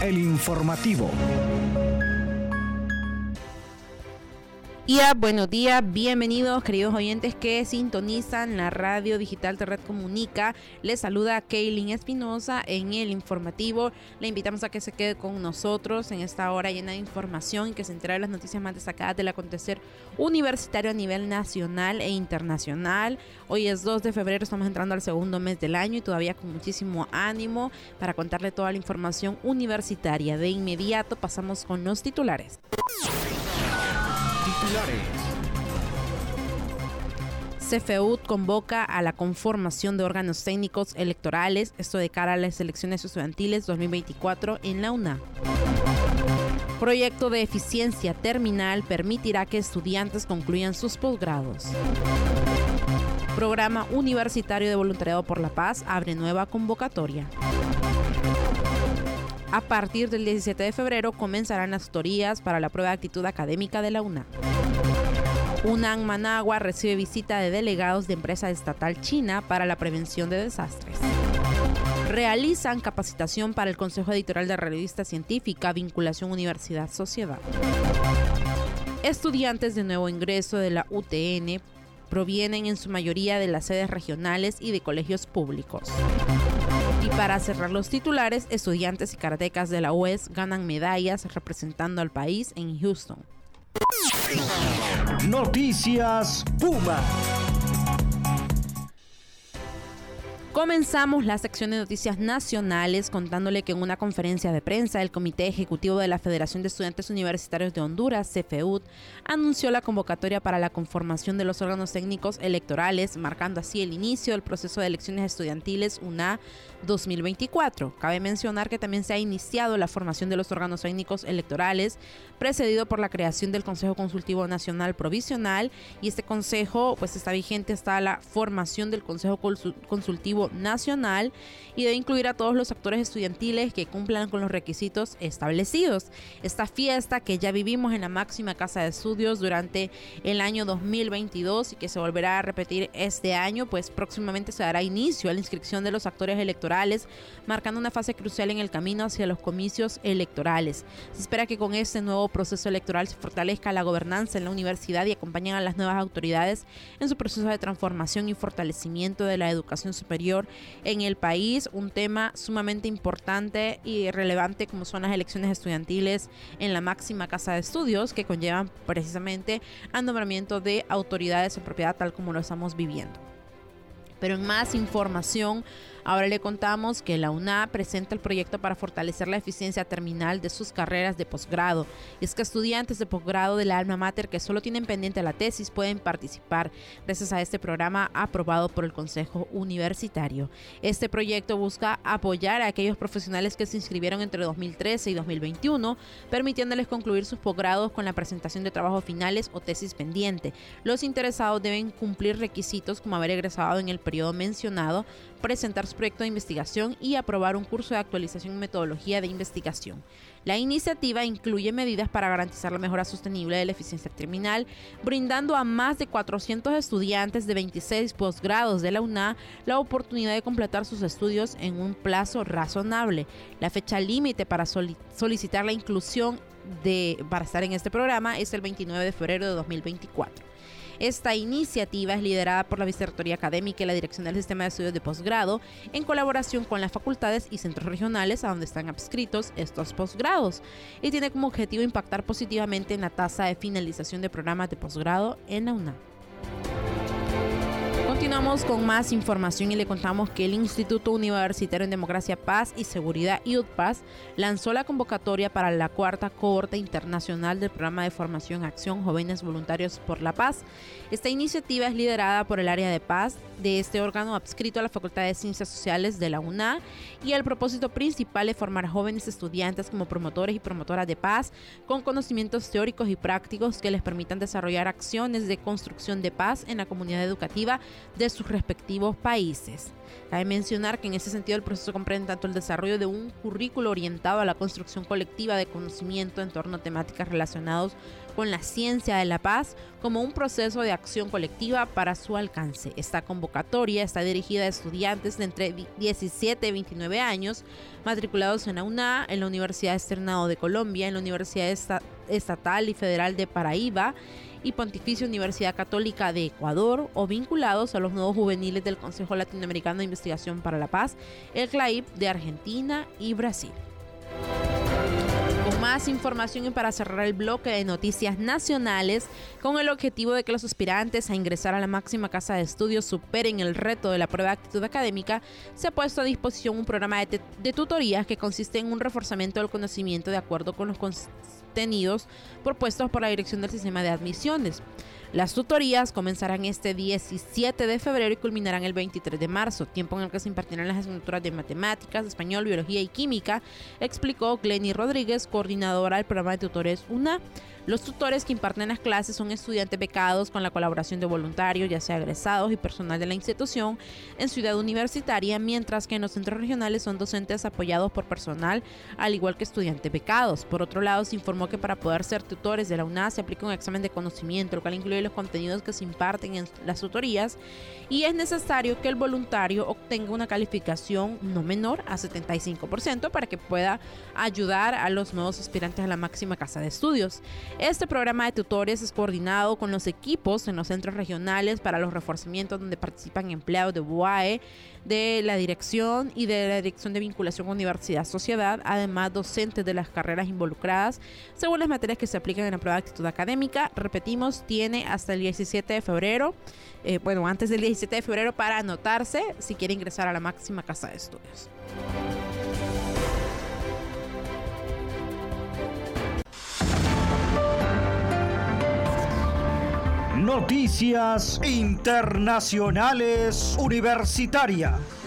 el informativo. Buenos días, bienvenidos queridos oyentes que sintonizan la radio digital de Red Comunica. Les saluda Kaylin Espinosa en el informativo. Le invitamos a que se quede con nosotros en esta hora llena de información y que se entere de las noticias más destacadas del acontecer universitario a nivel nacional e internacional. Hoy es 2 de febrero, estamos entrando al segundo mes del año y todavía con muchísimo ánimo para contarle toda la información universitaria. De inmediato pasamos con los titulares. CFU convoca a la conformación de órganos técnicos electorales, esto de cara a las elecciones estudiantiles 2024 en la UNA. Proyecto de eficiencia terminal permitirá que estudiantes concluyan sus posgrados. Programa Universitario de Voluntariado por la Paz abre nueva convocatoria. A partir del 17 de febrero comenzarán las tutorías para la prueba de actitud académica de la UNA. UNAM Managua recibe visita de delegados de empresa estatal china para la prevención de desastres. Realizan capacitación para el Consejo Editorial de Revista Científica, vinculación Universidad-Sociedad. Estudiantes de nuevo ingreso de la UTN provienen en su mayoría de las sedes regionales y de colegios públicos. Para cerrar los titulares, estudiantes y karatecas de la UES ganan medallas representando al país en Houston. Noticias Puma. Comenzamos la sección de noticias nacionales contándole que en una conferencia de prensa el Comité Ejecutivo de la Federación de Estudiantes Universitarios de Honduras, CFUT, anunció la convocatoria para la conformación de los órganos técnicos electorales, marcando así el inicio del proceso de elecciones estudiantiles UNA 2024. Cabe mencionar que también se ha iniciado la formación de los órganos técnicos electorales, precedido por la creación del Consejo Consultivo Nacional Provisional y este consejo pues está vigente hasta la formación del Consejo Consultivo nacional y debe incluir a todos los actores estudiantiles que cumplan con los requisitos establecidos. Esta fiesta que ya vivimos en la máxima casa de estudios durante el año 2022 y que se volverá a repetir este año, pues próximamente se dará inicio a la inscripción de los actores electorales, marcando una fase crucial en el camino hacia los comicios electorales. Se espera que con este nuevo proceso electoral se fortalezca la gobernanza en la universidad y acompañen a las nuevas autoridades en su proceso de transformación y fortalecimiento de la educación superior en el país, un tema sumamente importante y relevante como son las elecciones estudiantiles en la máxima casa de estudios que conllevan precisamente al nombramiento de autoridades en propiedad tal como lo estamos viviendo. Pero en más información, ahora le contamos que la UNA presenta el proyecto para fortalecer la eficiencia terminal de sus carreras de posgrado. Y es que estudiantes de posgrado de la alma mater que solo tienen pendiente la tesis pueden participar gracias a este programa aprobado por el Consejo Universitario. Este proyecto busca apoyar a aquellos profesionales que se inscribieron entre 2013 y 2021, permitiéndoles concluir sus posgrados con la presentación de trabajos finales o tesis pendiente. Los interesados deben cumplir requisitos como haber egresado en el periodo mencionado, presentar su proyecto de investigación y aprobar un curso de actualización y metodología de investigación. La iniciativa incluye medidas para garantizar la mejora sostenible de la eficiencia terminal, brindando a más de 400 estudiantes de 26 posgrados de la UNA la oportunidad de completar sus estudios en un plazo razonable. La fecha límite para solicitar la inclusión de, para estar en este programa es el 29 de febrero de 2024. Esta iniciativa es liderada por la Vicerrectoría Académica y la Dirección del Sistema de Estudios de Posgrado en colaboración con las facultades y centros regionales a donde están adscritos estos posgrados y tiene como objetivo impactar positivamente en la tasa de finalización de programas de posgrado en la UNAM. Continuamos con más información y le contamos que el Instituto Universitario en Democracia, Paz y Seguridad, IUDPAS, lanzó la convocatoria para la cuarta cohorte internacional del programa de formación Acción Jóvenes Voluntarios por la Paz. Esta iniciativa es liderada por el área de paz de este órgano adscrito a la Facultad de Ciencias Sociales de la UNA y el propósito principal es formar jóvenes estudiantes como promotores y promotoras de paz con conocimientos teóricos y prácticos que les permitan desarrollar acciones de construcción de paz en la comunidad educativa de sus respectivos países. Cabe mencionar que en ese sentido el proceso comprende tanto el desarrollo de un currículo orientado a la construcción colectiva de conocimiento en torno a temáticas relacionadas con la ciencia de la paz como un proceso de acción colectiva para su alcance. Esta convocatoria está dirigida a estudiantes de entre 17 y 29 años matriculados en la UNA, en la Universidad Externado de Colombia, en la Universidad Estatal y Federal de Paraíba y Pontificia Universidad Católica de Ecuador o vinculados a los nuevos juveniles del Consejo Latinoamericano de Investigación para la Paz, el CLAIP de Argentina y Brasil. Más información y para cerrar el bloque de noticias nacionales, con el objetivo de que los aspirantes a ingresar a la máxima casa de estudios superen el reto de la prueba de actitud académica, se ha puesto a disposición un programa de, de tutorías que consiste en un reforzamiento del conocimiento de acuerdo con los tenidos propuestos por la Dirección del Sistema de Admisiones. Las tutorías comenzarán este 17 de febrero y culminarán el 23 de marzo, tiempo en el que se impartirán las asignaturas de matemáticas, español, biología y química, explicó Glenny Rodríguez, coordinadora del programa de tutores UNA. Los tutores que imparten las clases son estudiantes becados con la colaboración de voluntarios, ya sea egresados y personal de la institución en Ciudad Universitaria, mientras que en los centros regionales son docentes apoyados por personal, al igual que estudiantes becados. Por otro lado, se informó que para poder ser tutores de la UNA se aplica un examen de conocimiento, el cual incluye los contenidos que se imparten en las tutorías y es necesario que el voluntario obtenga una calificación no menor a 75% para que pueda ayudar a los nuevos aspirantes a la máxima casa de estudios. Este programa de tutores es coordinado con los equipos en los centros regionales para los reforzamientos donde participan empleados de UAE, de la dirección y de la dirección de vinculación universidad-sociedad, además docentes de las carreras involucradas, según las materias que se aplican en la prueba de actitud académica. Repetimos, tiene hasta el 17 de febrero, eh, bueno, antes del 17 de febrero para anotarse si quiere ingresar a la máxima casa de estudios. Noticias Internacionales Universitarias.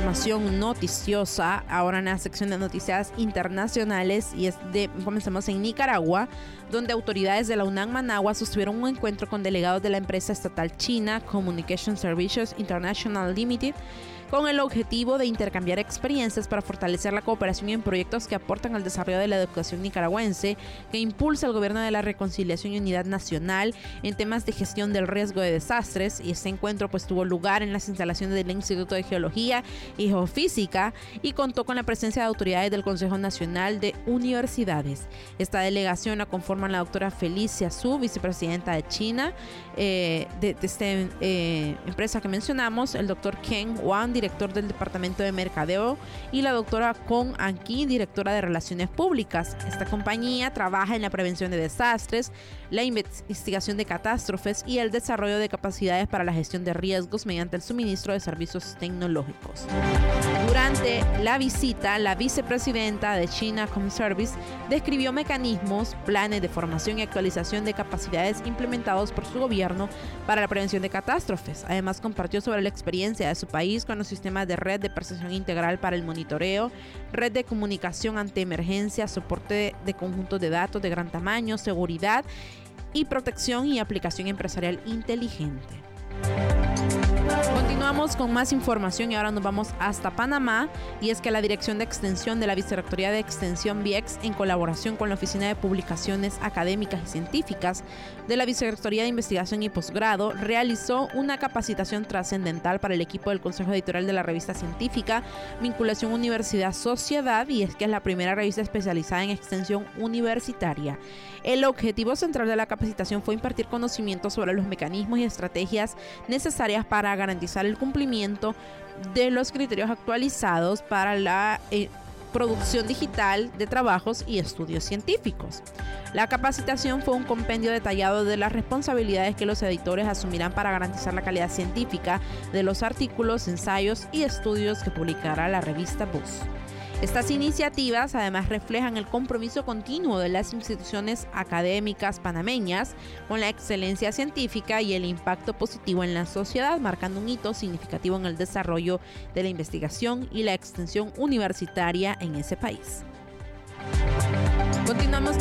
Información noticiosa. Ahora en la sección de noticias internacionales y es de comenzamos en Nicaragua donde autoridades de la UNAM Managua sostuvieron un encuentro con delegados de la empresa estatal china Communication Services International Limited con el objetivo de intercambiar experiencias para fortalecer la cooperación en proyectos que aportan al desarrollo de la educación nicaragüense, que impulsa el gobierno de la reconciliación y unidad nacional en temas de gestión del riesgo de desastres. Y este encuentro pues tuvo lugar en las instalaciones del Instituto de Geología y Geofísica y contó con la presencia de autoridades del Consejo Nacional de Universidades. Esta delegación la conforman la doctora Felicia Su, vicepresidenta de China, eh, de, esta eh, empresa que mencionamos, el doctor Ken Wang, director del Departamento de Mercadeo, y la doctora Kong Anki, directora de Relaciones Públicas. Esta compañía trabaja en la prevención de desastres, la investigación de catástrofes y el desarrollo de capacidades para la gestión de riesgos mediante el suministro de servicios tecnológicos. Durante la visita, la vicepresidenta de China Com Service describió mecanismos, planes de formación y actualización de capacidades implementados por su gobierno para la prevención de catástrofes. Además, compartió sobre la experiencia de su país con los sistemas de red de percepción integral para el monitoreo, red de comunicación ante emergencia, soporte de conjuntos de datos de gran tamaño, seguridad y protección y aplicación empresarial inteligente. Continuamos con más información y ahora nos vamos hasta Panamá y es que la Dirección de Extensión de la Vicerrectoría de Extensión VIEX en colaboración con la Oficina de Publicaciones Académicas y Científicas de la Vicerrectoría de Investigación y Posgrado realizó una capacitación trascendental para el equipo del Consejo Editorial de la revista científica Vinculación Universidad Sociedad y es que es la primera revista especializada en extensión universitaria. El objetivo central de la capacitación fue impartir conocimientos sobre los mecanismos y estrategias necesarias para garantizar el cumplimiento de los criterios actualizados para la eh, producción digital de trabajos y estudios científicos. La capacitación fue un compendio detallado de las responsabilidades que los editores asumirán para garantizar la calidad científica de los artículos, ensayos y estudios que publicará la revista Bus. Estas iniciativas además reflejan el compromiso continuo de las instituciones académicas panameñas con la excelencia científica y el impacto positivo en la sociedad, marcando un hito significativo en el desarrollo de la investigación y la extensión universitaria en ese país. Continuamos.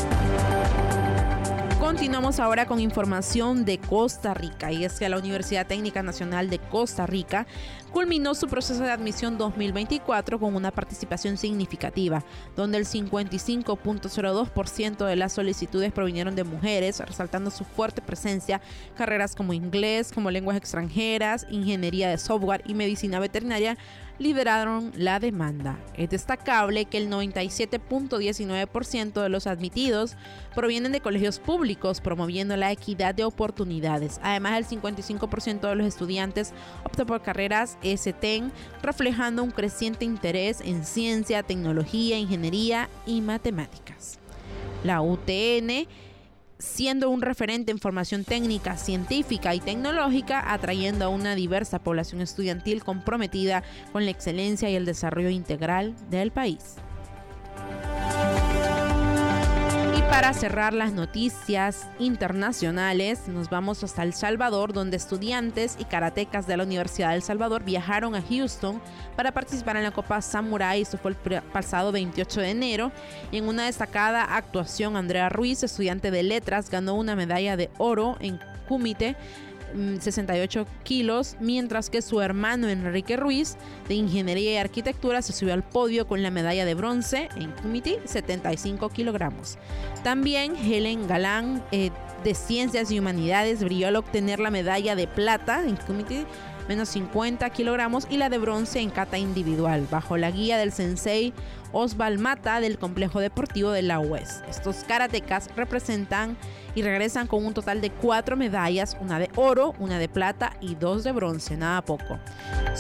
Continuamos ahora con información de Costa Rica y es que la Universidad Técnica Nacional de Costa Rica culminó su proceso de admisión 2024 con una participación significativa, donde el 55.02% de las solicitudes provinieron de mujeres, resaltando su fuerte presencia, carreras como inglés, como lenguas extranjeras, ingeniería de software y medicina veterinaria lideraron la demanda. Es destacable que el 97.19% de los admitidos provienen de colegios públicos, promoviendo la equidad de oportunidades. Además, el 55% de los estudiantes opta por carreras STEM, reflejando un creciente interés en ciencia, tecnología, ingeniería y matemáticas. La UTN siendo un referente en formación técnica, científica y tecnológica, atrayendo a una diversa población estudiantil comprometida con la excelencia y el desarrollo integral del país. Para cerrar las noticias internacionales, nos vamos hasta El Salvador, donde estudiantes y karatecas de la Universidad de Salvador viajaron a Houston para participar en la Copa Samurai. Esto fue el pasado 28 de enero. Y en una destacada actuación, Andrea Ruiz, estudiante de letras, ganó una medalla de oro en Kumite 68 mm, kilos, mientras que su hermano Enrique Ruiz, de Ingeniería y Arquitectura, se subió al podio con la medalla de bronce en Committee, 75 kilogramos. También Helen Galán, eh, de Ciencias y Humanidades, brilló al obtener la medalla de plata en Committee menos 50 kilogramos y la de bronce en cata individual, bajo la guía del sensei Osval Mata del complejo deportivo de la UES. Estos karatecas representan y regresan con un total de cuatro medallas, una de oro, una de plata y dos de bronce, nada poco.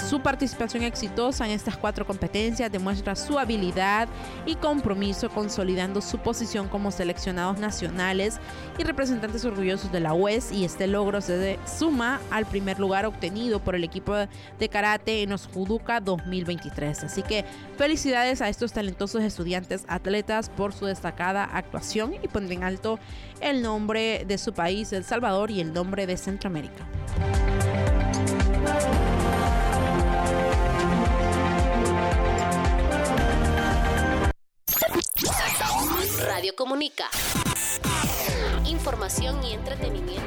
Su participación exitosa en estas cuatro competencias demuestra su habilidad y compromiso consolidando su posición como seleccionados nacionales y representantes orgullosos de la UES y este logro se suma al primer lugar obtenido por el equipo de karate en Osjuduka 2023. Así que felicidades a estos talentosos estudiantes atletas por su destacada actuación y poner en alto el nombre de su país, El Salvador, y el nombre de Centroamérica. Radio Comunica. Información y entretenimiento.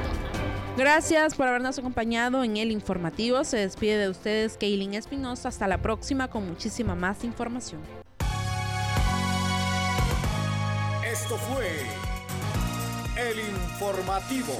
Gracias por habernos acompañado en el informativo. Se despide de ustedes Kaylin Espinosa. Hasta la próxima con muchísima más información. Esto fue el informativo.